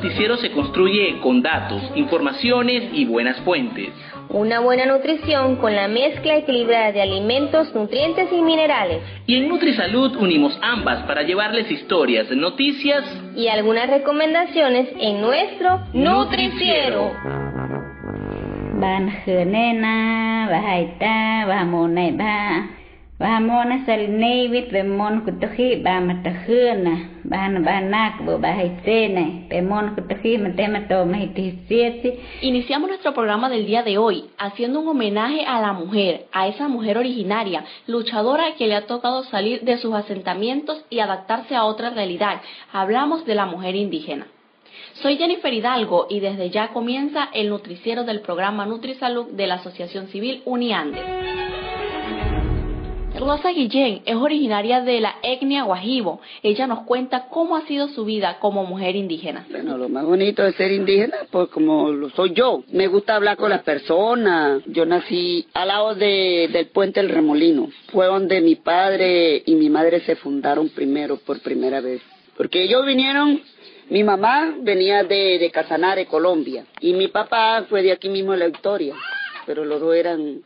noticiero se construye con datos, informaciones y buenas fuentes. Una buena nutrición con la mezcla equilibrada de alimentos, nutrientes y minerales. Y en NutriSalud unimos ambas para llevarles historias, noticias y algunas recomendaciones en nuestro Nutriciero. Iniciamos nuestro programa del día de hoy haciendo un homenaje a la mujer, a esa mujer originaria, luchadora que le ha tocado salir de sus asentamientos y adaptarse a otra realidad. Hablamos de la mujer indígena. Soy Jennifer Hidalgo y desde ya comienza el nutriciero del programa NutriSalud de la Asociación Civil Uniandes. Rosa Guillén es originaria de la etnia Guajibo. Ella nos cuenta cómo ha sido su vida como mujer indígena. Bueno, lo más bonito de ser indígena, pues como lo soy yo. Me gusta hablar con las personas. Yo nací al lado de, del puente El Remolino. Fue donde mi padre y mi madre se fundaron primero, por primera vez. Porque ellos vinieron mi mamá venía de, de Casanare, Colombia, y mi papá fue de aquí mismo de la Victoria, pero los dos eran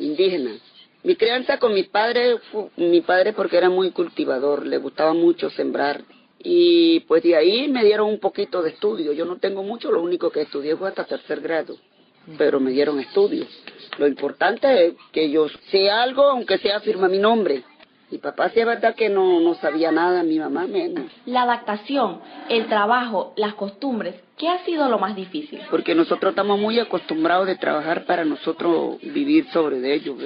indígenas. Mi crianza con mi padre, mi padre porque era muy cultivador, le gustaba mucho sembrar. Y pues de ahí me dieron un poquito de estudio. Yo no tengo mucho, lo único que estudié fue hasta tercer grado, pero me dieron estudios. Lo importante es que yo sé algo, aunque sea firma mi nombre. Mi papá sí es verdad que no, no sabía nada, mi mamá menos. La adaptación, el trabajo, las costumbres, ¿qué ha sido lo más difícil? Porque nosotros estamos muy acostumbrados de trabajar para nosotros vivir sobre de ellos.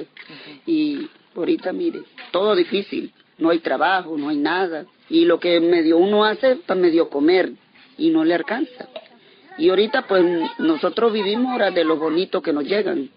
Y ahorita, mire, todo difícil. No hay trabajo, no hay nada. Y lo que medio uno hace para medio comer y no le alcanza. Y ahorita pues nosotros vivimos ahora de lo bonito que nos llegan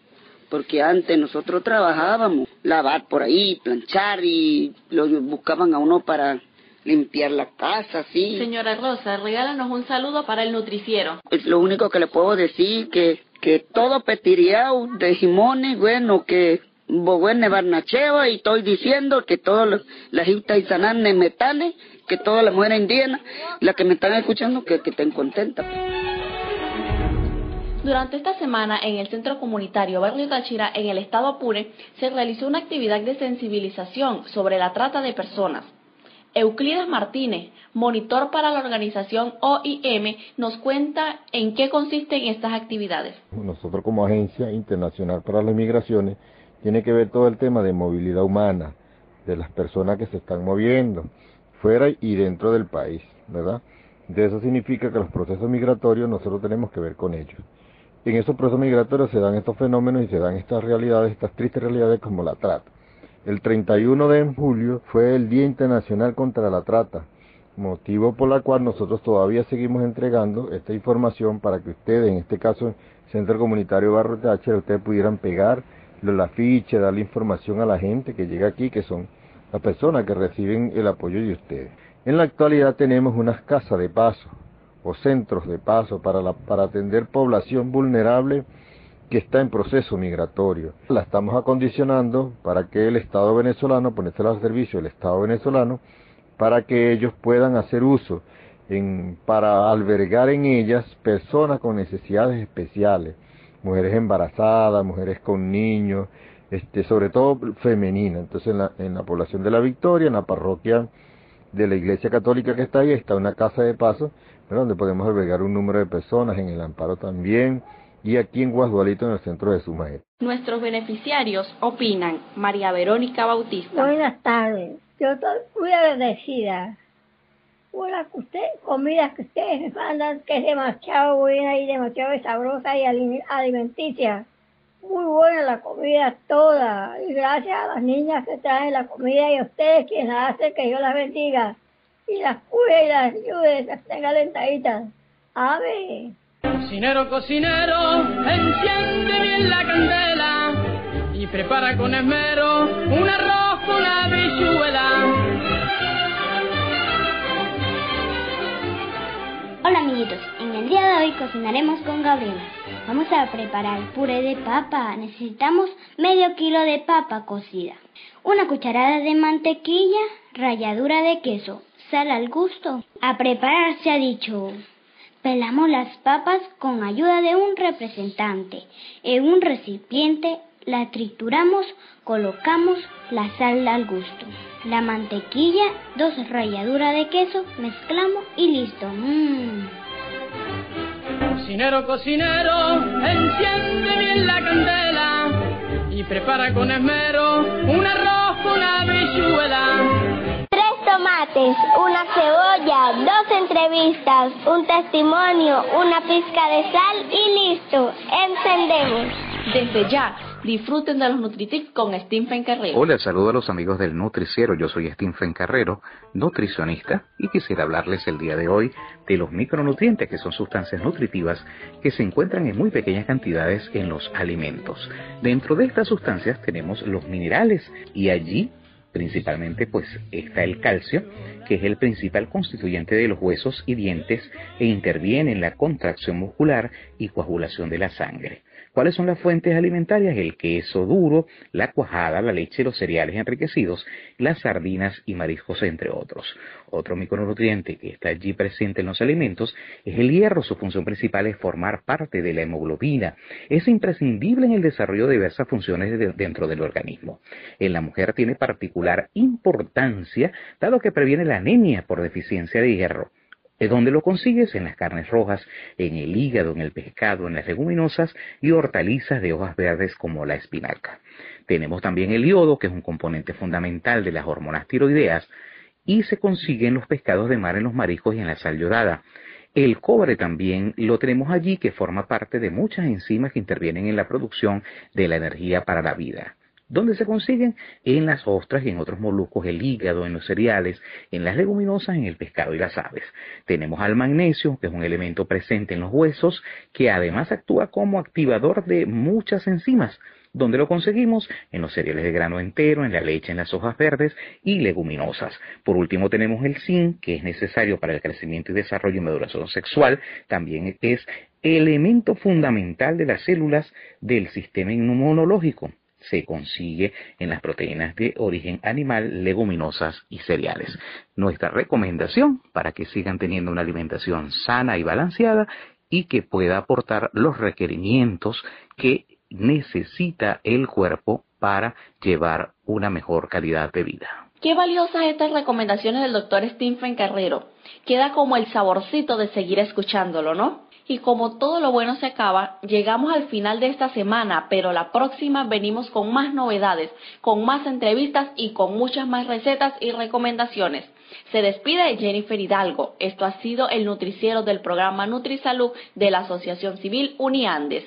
porque antes nosotros trabajábamos, lavar por ahí, planchar y lo buscaban a uno para limpiar la casa, sí. Señora Rosa, regálanos un saludo para el nutriciero. Es lo único que le puedo decir, que, que todo petiriao de Jimones, bueno, que Boguene Barnacheva y estoy diciendo que todas las justas y sananes metales, que todas las mujeres indígenas, las que me están escuchando, que, que estén contentas. Durante esta semana, en el Centro Comunitario Barrio Táchira, en el estado Apure, se realizó una actividad de sensibilización sobre la trata de personas. Euclides Martínez, monitor para la organización OIM, nos cuenta en qué consisten estas actividades. Nosotros como Agencia Internacional para las Migraciones tiene que ver todo el tema de movilidad humana, de las personas que se están moviendo fuera y dentro del país, ¿verdad? De eso significa que los procesos migratorios nosotros tenemos que ver con ellos en esos procesos migratorios se dan estos fenómenos y se dan estas realidades, estas tristes realidades como la trata. El 31 de julio fue el Día Internacional contra la Trata, motivo por la cual nosotros todavía seguimos entregando esta información para que ustedes, en este caso Centro Comunitario Barro Táchira, ustedes pudieran pegar los afiches, darle información a la gente que llega aquí, que son las personas que reciben el apoyo de ustedes. En la actualidad tenemos unas casas de paso, o centros de paso para, la, para atender población vulnerable que está en proceso migratorio. La estamos acondicionando para que el Estado venezolano, ponerse al servicio del Estado venezolano, para que ellos puedan hacer uso en, para albergar en ellas personas con necesidades especiales, mujeres embarazadas, mujeres con niños, este, sobre todo femenina. Entonces en la, en la población de la Victoria, en la parroquia de la Iglesia Católica que está ahí, está una casa de paso donde podemos albergar un número de personas, en el Amparo también, y aquí en Guasdualito, en el centro de Sumaet. Nuestros beneficiarios opinan. María Verónica Bautista. Buenas tardes. Yo estoy muy agradecida por la usted, comida que ustedes me mandan, que es demasiado buena y demasiado sabrosa y alimenticia. Muy buena la comida toda. Y gracias a las niñas que traen la comida y a ustedes quienes la hacen, que Dios las bendiga y las cuide y las ayude, las tenga lentaditas. Ave. Cocinero, cocinero, enciende bien la candela y prepara con esmero un arroz con habichuela. Hola amiguitos, el día de hoy cocinaremos con Gabriela. Vamos a preparar puré de papa. Necesitamos medio kilo de papa cocida, una cucharada de mantequilla, ralladura de queso, sal al gusto. A preparar se ha dicho. Pelamos las papas con ayuda de un representante. En un recipiente la trituramos, colocamos la sal al gusto, la mantequilla, dos ralladuras de queso, mezclamos y listo. Mmm. Cocinero, cocinero, enciende bien la candela y prepara con esmero un arroz con habichuela. Tres tomates, una cebolla, dos entrevistas, un testimonio, una pizca de sal y listo. Encendemos. Desde ya, disfruten de los Nutritips con Stephen Carrero. Hola, saludo a los amigos del Nutriciero. Yo soy Stephen Carrero, nutricionista, y quisiera hablarles el día de hoy de los micronutrientes, que son sustancias nutritivas que se encuentran en muy pequeñas cantidades en los alimentos. Dentro de estas sustancias tenemos los minerales y allí principalmente pues está el calcio, que es el principal constituyente de los huesos y dientes e interviene en la contracción muscular y coagulación de la sangre. ¿Cuáles son las fuentes alimentarias? El queso duro, la cuajada, la leche, los cereales enriquecidos, las sardinas y mariscos, entre otros. Otro micronutriente que está allí presente en los alimentos es el hierro. Su función principal es formar parte de la hemoglobina. Es imprescindible en el desarrollo de diversas funciones dentro del organismo. En la mujer tiene particular importancia dado que previene la anemia por deficiencia de hierro. ¿De dónde lo consigues? En las carnes rojas, en el hígado, en el pescado, en las leguminosas y hortalizas de hojas verdes como la espinaca. Tenemos también el yodo, que es un componente fundamental de las hormonas tiroideas, y se consigue en los pescados de mar, en los mariscos y en la sal yodada. El cobre también lo tenemos allí, que forma parte de muchas enzimas que intervienen en la producción de la energía para la vida. ¿Dónde se consiguen? En las ostras y en otros moluscos, el hígado, en los cereales, en las leguminosas, en el pescado y las aves. Tenemos al magnesio, que es un elemento presente en los huesos, que además actúa como activador de muchas enzimas. ¿Dónde lo conseguimos? En los cereales de grano entero, en la leche, en las hojas verdes y leguminosas. Por último tenemos el zinc, que es necesario para el crecimiento y desarrollo y maduración sexual. También es elemento fundamental de las células del sistema inmunológico se consigue en las proteínas de origen animal, leguminosas y cereales. Nuestra recomendación para que sigan teniendo una alimentación sana y balanceada y que pueda aportar los requerimientos que necesita el cuerpo para llevar una mejor calidad de vida. Qué valiosas estas recomendaciones del doctor Stephen Carrero. Queda como el saborcito de seguir escuchándolo, ¿no? Y como todo lo bueno se acaba, llegamos al final de esta semana, pero la próxima venimos con más novedades, con más entrevistas y con muchas más recetas y recomendaciones. Se despide Jennifer Hidalgo. Esto ha sido el nutriciero del programa NutriSalud de la Asociación Civil Uniandes.